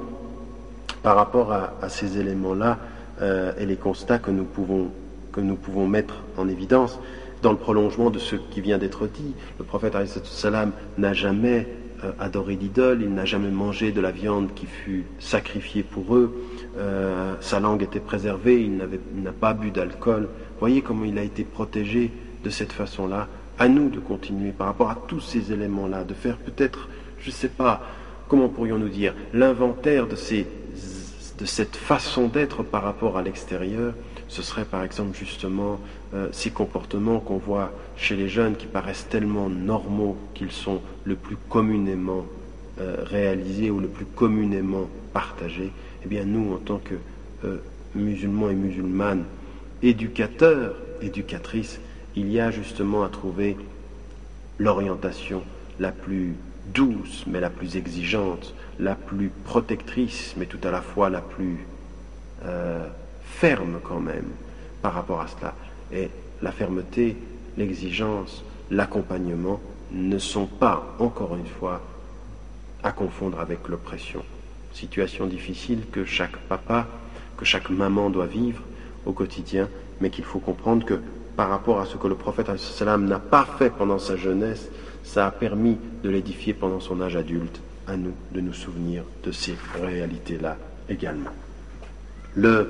par rapport à, ces éléments-là euh, et les constats que nous, pouvons, que nous pouvons mettre en évidence dans le prolongement de ce qui vient d'être dit. Le prophète salam n'a jamais euh, adoré d'idole, il n'a jamais mangé de la viande qui fut sacrifiée pour eux, euh, sa langue était préservée, il n'a pas bu d'alcool. Voyez comment il a été protégé de cette façon-là. À nous de continuer par rapport à tous ces éléments-là, de faire peut-être, je ne sais pas, comment pourrions-nous dire, l'inventaire de, de cette façon d'être par rapport à l'extérieur, ce serait par exemple justement euh, ces comportements qu'on voit chez les jeunes qui paraissent tellement normaux qu'ils sont le plus communément euh, réalisés ou le plus communément partagés. Eh bien nous, en tant que euh, musulmans et musulmanes, éducateurs, éducatrices, il y a justement à trouver l'orientation la plus douce, mais la plus exigeante, la plus protectrice, mais tout à la fois la plus euh, ferme quand même par rapport à cela. Et la fermeté, l'exigence, l'accompagnement ne sont pas, encore une fois, à confondre avec l'oppression. Situation difficile que chaque papa, que chaque maman doit vivre au quotidien, mais qu'il faut comprendre que par rapport à ce que le prophète n'a pas fait pendant sa jeunesse, ça a permis de l'édifier pendant son âge adulte, à nous de nous souvenir de ces réalités-là également. Le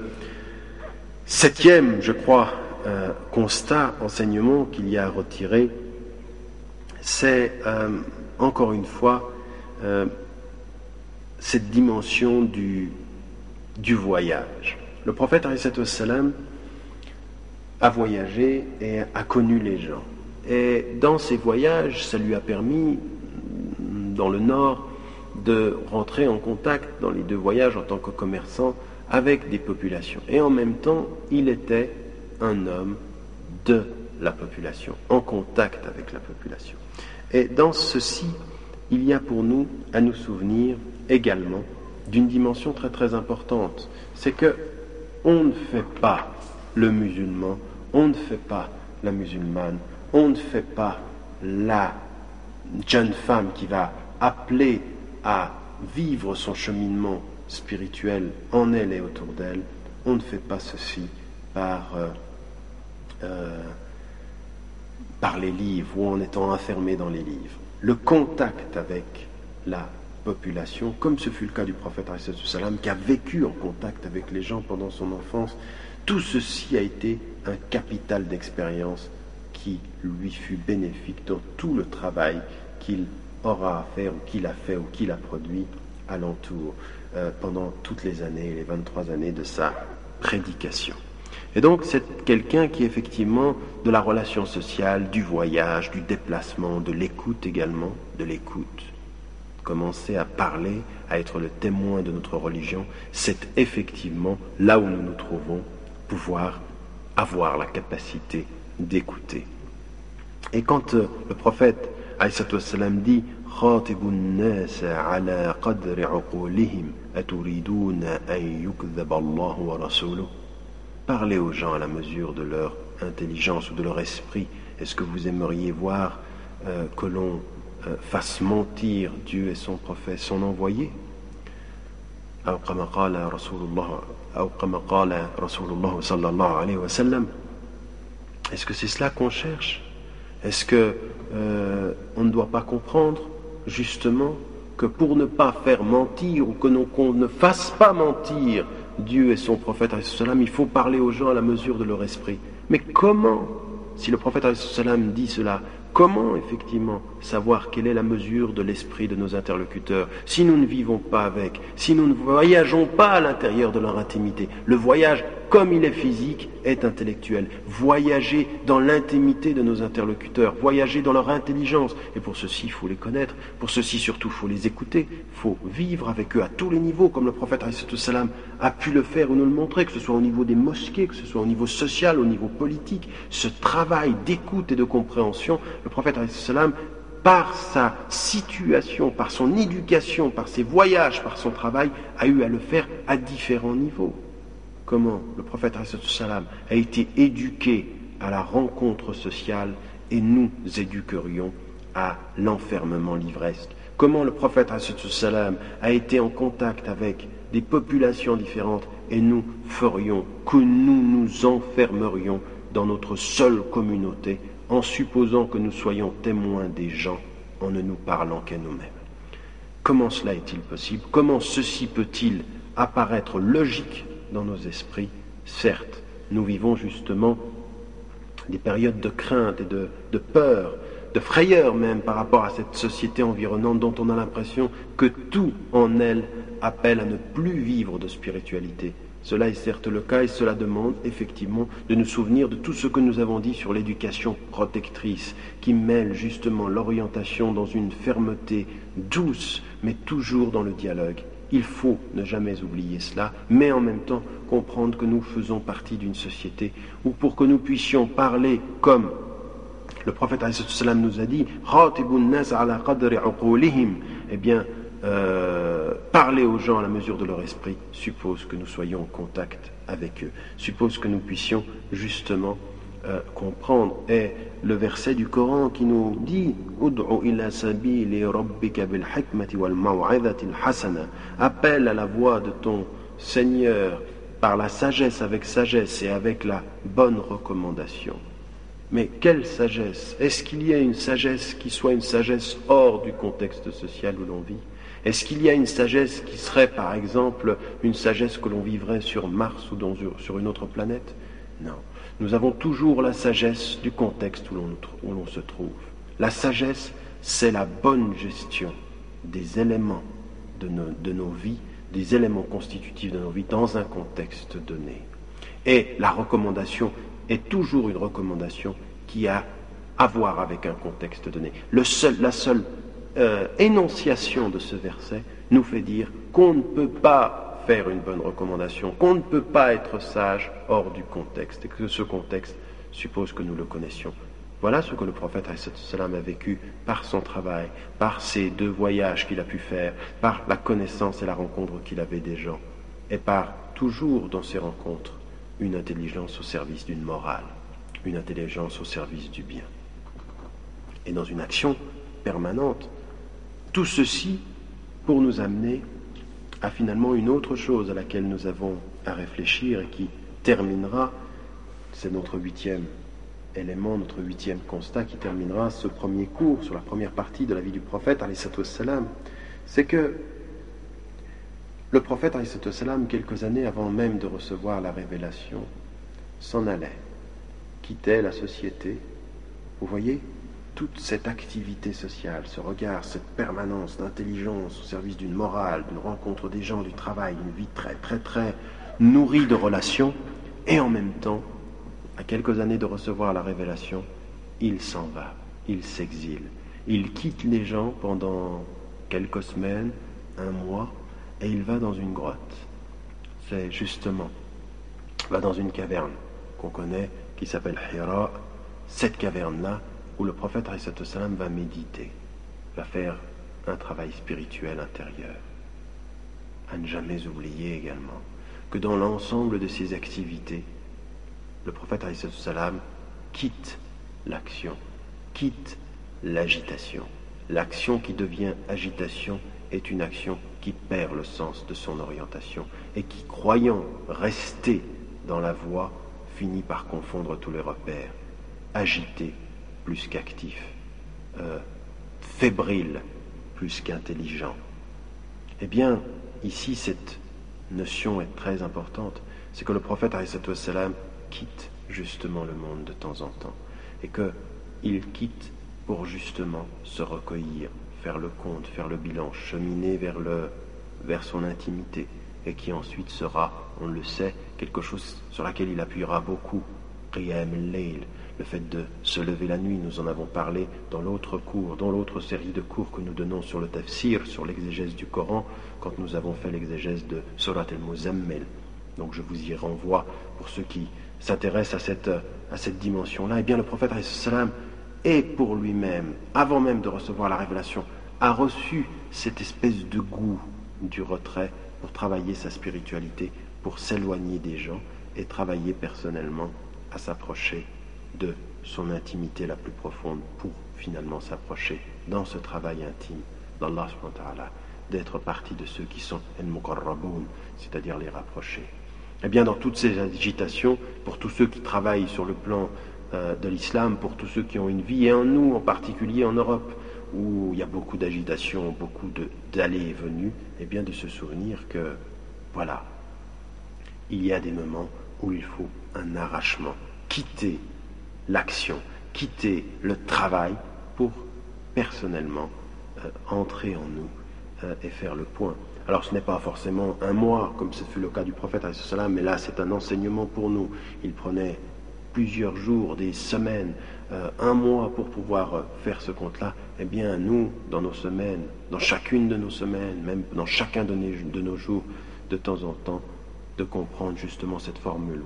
septième, je crois, euh, constat, enseignement qu'il y a à retirer, c'est euh, encore une fois euh, cette dimension du, du voyage. Le prophète a voyagé et a connu les gens. Et dans ces voyages, ça lui a permis, dans le Nord, de rentrer en contact dans les deux voyages en tant que commerçant avec des populations. Et en même temps, il était un homme de la population, en contact avec la population. Et dans ceci, il y a pour nous à nous souvenir également d'une dimension très très importante. C'est que on ne fait pas le musulman, on ne fait pas la musulmane on ne fait pas la jeune femme qui va appeler à vivre son cheminement spirituel en elle et autour d'elle, on ne fait pas ceci par, euh, euh, par les livres ou en étant enfermé dans les livres. Le contact avec la population, comme ce fut le cas du prophète salam, qui a vécu en contact avec les gens pendant son enfance, Tout ceci a été un capital d'expérience qui lui fut bénéfique dans tout le travail qu'il aura à faire ou qu'il a fait ou qu'il a produit alentour euh, pendant toutes les années, les 23 années de sa prédication. Et donc c'est quelqu'un qui effectivement de la relation sociale, du voyage, du déplacement, de l'écoute également, de l'écoute, commencer à parler, à être le témoin de notre religion, c'est effectivement là où nous nous trouvons, pouvoir avoir la capacité d'écouter. Et quand euh, le prophète salam dit Parlez aux gens à la mesure de leur intelligence ou de leur esprit. Est-ce que vous aimeriez voir euh, que l'on euh, fasse mentir Dieu et son prophète, son envoyé? Est-ce que c'est cela qu'on cherche? Est-ce que euh, on ne doit pas comprendre justement que pour ne pas faire mentir ou que qu'on ne fasse pas mentir Dieu et son prophète, il faut parler aux gens à la mesure de leur esprit. Mais comment, si le prophète dit cela, Comment effectivement savoir quelle est la mesure de l'esprit de nos interlocuteurs si nous ne vivons pas avec, si nous ne voyageons pas à l'intérieur de leur intimité Le voyage, comme il est physique, est intellectuel. Voyager dans l'intimité de nos interlocuteurs, voyager dans leur intelligence. Et pour ceci, il faut les connaître. Pour ceci, surtout, il faut les écouter. Il faut vivre avec eux à tous les niveaux, comme le prophète salam a pu le faire ou nous le montrer, que ce soit au niveau des mosquées, que ce soit au niveau social, au niveau politique. Ce travail d'écoute et de compréhension le prophète par sa situation, par son éducation, par ses voyages, par son travail, a eu à le faire à différents niveaux. Comment le prophète a été éduqué à la rencontre sociale et nous éduquerions à l'enfermement livresque. Comment le prophète a été en contact avec des populations différentes et nous ferions que nous nous enfermerions dans notre seule communauté en supposant que nous soyons témoins des gens en ne nous parlant qu'à nous-mêmes. Comment cela est-il possible? Comment ceci peut-il apparaître logique dans nos esprits? Certes, nous vivons justement des périodes de crainte et de, de peur, de frayeur même par rapport à cette société environnante dont on a l'impression que tout en elle appelle à ne plus vivre de spiritualité, cela est certes le cas et cela demande effectivement de nous souvenir de tout ce que nous avons dit sur l'éducation protectrice qui mêle justement l'orientation dans une fermeté douce mais toujours dans le dialogue. Il faut ne jamais oublier cela, mais en même temps comprendre que nous faisons partie d'une société où pour que nous puissions parler comme le prophète nous a dit, eh bien, euh, parler aux gens à la mesure de leur esprit suppose que nous soyons en contact avec eux, suppose que nous puissions justement euh, comprendre. Et le verset du Coran qui nous dit Appelle à la voix de ton Seigneur par la sagesse avec sagesse et avec la bonne recommandation. Mais quelle sagesse? Est-ce qu'il y a une sagesse qui soit une sagesse hors du contexte social où l'on vit? Est-ce qu'il y a une sagesse qui serait, par exemple, une sagesse que l'on vivrait sur Mars ou sur une autre planète? Non. Nous avons toujours la sagesse du contexte où l'on se trouve. La sagesse, c'est la bonne gestion des éléments de nos, de nos vies, des éléments constitutifs de nos vies dans un contexte donné. Et la recommandation est toujours une recommandation qui a à voir avec un contexte donné. La seule euh, énonciation de ce verset nous fait dire qu'on ne peut pas faire une bonne recommandation, qu'on ne peut pas être sage hors du contexte, et que ce contexte suppose que nous le connaissions. Voilà ce que le prophète a vécu par son travail, par ces deux voyages qu'il a pu faire, par la connaissance et la rencontre qu'il avait des gens, et par toujours dans ces rencontres une intelligence au service d'une morale, une intelligence au service du bien. Et dans une action permanente, tout ceci pour nous amener à finalement une autre chose à laquelle nous avons à réfléchir et qui terminera, c'est notre huitième élément, notre huitième constat qui terminera ce premier cours sur la première partie de la vie du prophète, c'est que le prophète, quelques années avant même de recevoir la révélation, s'en allait, quittait la société. Vous voyez, toute cette activité sociale, ce regard, cette permanence d'intelligence au service d'une morale, d'une rencontre des gens, du travail, une vie très, très, très nourrie de relations, et en même temps, à quelques années de recevoir la révélation, il s'en va, il s'exile, il quitte les gens pendant quelques semaines, un mois, et il va dans une grotte. C'est justement, va dans une caverne qu'on connaît, qui s'appelle Hira, cette caverne-là, où le prophète va méditer, va faire un travail spirituel intérieur. À ne jamais oublier également que dans l'ensemble de ses activités, le prophète quitte l'action, quitte l'agitation. L'action qui devient agitation est une action qui perd le sens de son orientation et qui, croyant rester dans la voie, finit par confondre tous les repères. Agité plus qu'actif, euh, fébrile plus qu'intelligent. Eh bien, ici, cette notion est très importante. C'est que le prophète salam quitte justement le monde de temps en temps et qu'il quitte pour justement se recueillir, faire le compte, faire le bilan, cheminer vers, le, vers son intimité, et qui ensuite sera, on le sait, quelque chose sur laquelle il appuiera beaucoup, Qiyam Leil, le fait de se lever la nuit, nous en avons parlé dans l'autre cours, dans l'autre série de cours que nous donnons sur le tafsir, sur l'exégèse du Coran, quand nous avons fait l'exégèse de Surat al-Muzammil. Donc je vous y renvoie pour ceux qui s'intéressent à cette, à cette dimension-là. Eh bien, le prophète, et pour lui-même, avant même de recevoir la révélation, a reçu cette espèce de goût du retrait pour travailler sa spiritualité, pour s'éloigner des gens et travailler personnellement à s'approcher de son intimité la plus profonde pour finalement s'approcher dans ce travail intime d'Allah d'être partie de ceux qui sont al-muqarraboun, c'est-à-dire les rapprochés. Eh bien, dans toutes ces agitations, pour tous ceux qui travaillent sur le plan euh, de l'islam pour tous ceux qui ont une vie, et en nous en particulier en Europe, où il y a beaucoup d'agitation, beaucoup d'allées et venues, et bien de se souvenir que, voilà, il y a des moments où il faut un arrachement, quitter l'action, quitter le travail pour personnellement euh, entrer en nous euh, et faire le point. Alors ce n'est pas forcément un mois, comme ce fut le cas du prophète, mais là c'est un enseignement pour nous. Il prenait plusieurs jours, des semaines, euh, un mois pour pouvoir faire ce compte-là, eh bien nous, dans nos semaines, dans chacune de nos semaines, même dans chacun de nos, de nos jours, de temps en temps, de comprendre justement cette formule,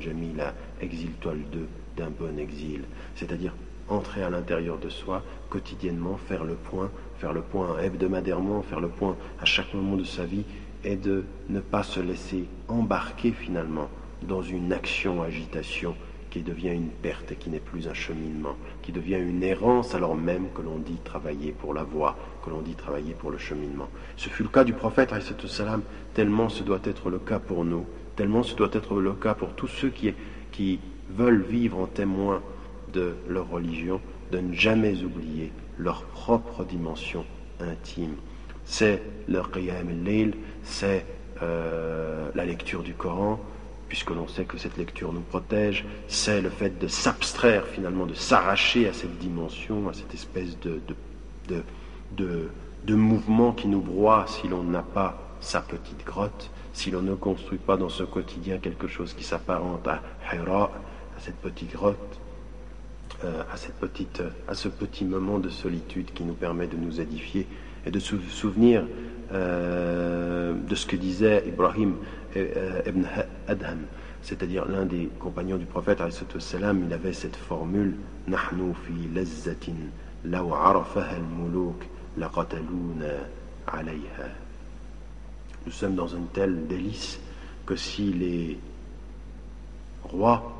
jamila, exile-toi le deux d'un bon exil, c'est-à-dire entrer à l'intérieur de soi quotidiennement, faire le point, faire le point hebdomadairement, faire le point à chaque moment de sa vie et de ne pas se laisser embarquer finalement dans une action-agitation qui devient une perte et qui n'est plus un cheminement, qui devient une errance alors même que l'on dit travailler pour la voie, que l'on dit travailler pour le cheminement. Ce fut le cas du prophète, salam, tellement ce doit être le cas pour nous, tellement ce doit être le cas pour tous ceux qui, qui veulent vivre en témoin de leur religion, de ne jamais oublier leur propre dimension intime. C'est leur qiyam al c'est euh, la lecture du Coran, puisque l'on sait que cette lecture nous protège, c'est le fait de s'abstraire finalement, de s'arracher à cette dimension, à cette espèce de, de, de, mouvement qui nous broie si l'on n'a pas sa petite grotte, si l'on ne construit pas dans ce quotidien quelque chose qui s'apparente à Hira, à cette petite grotte, euh, à, cette petite, à ce petit moment de solitude qui nous permet de nous édifier et de se souvenir euh, de ce que disait Ibrahim ibn Adham, c'est-à-dire l'un des compagnons du prophète, il avait cette formule Nahnu fi lazzatin, law arafaha al-muluk, alayha. Nous sommes dans une telle délice que si les rois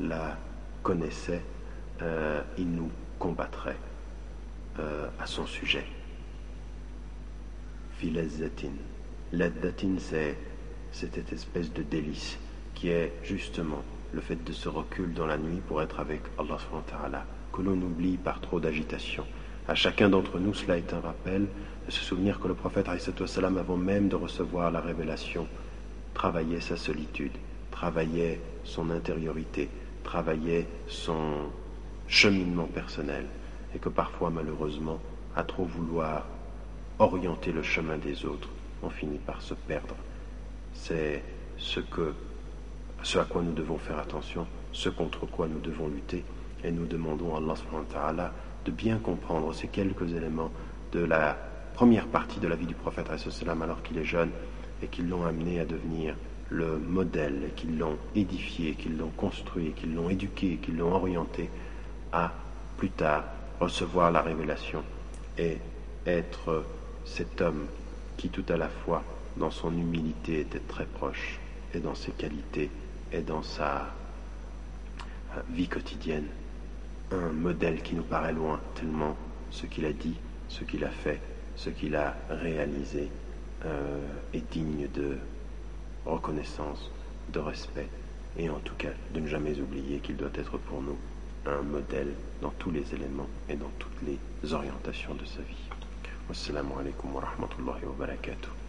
la connaissaient, euh, ils nous combattraient à son sujet. Filazzatin. Laddatin, c'est cette espèce de délice qui est justement le fait de ce recul dans la nuit pour être avec Allah que l'on oublie par trop d'agitation. À chacun d'entre nous, cela est un rappel de se souvenir que le prophète, avant même de recevoir la révélation, travaillait sa solitude, travaillait son intériorité, travaillait son cheminement personnel, et que parfois, malheureusement, à trop vouloir orienter le chemin des autres, on finit par se perdre. C'est ce, que, ce à quoi nous devons faire attention, ce contre quoi nous devons lutter, et nous demandons à Allah de bien comprendre ces quelques éléments de la première partie de la vie du prophète alors qu'il est jeune et qui l'ont amené à devenir le modèle, qui l'ont édifié, qui l'ont construit, qui l'ont éduqué, qui l'ont orienté à plus tard recevoir la révélation et être cet homme qui tout à la fois dans son humilité était très proche et dans ses qualités et dans sa euh, vie quotidienne un modèle qui nous paraît loin tellement ce qu'il a dit, ce qu'il a fait, ce qu'il a réalisé euh, est digne de reconnaissance, de respect et en tout cas de ne jamais oublier qu'il doit être pour nous un modèle dans tous les éléments et dans toutes les orientations de sa vie. Wassalamu alaikum wa rahmatullahi wa barakatuh.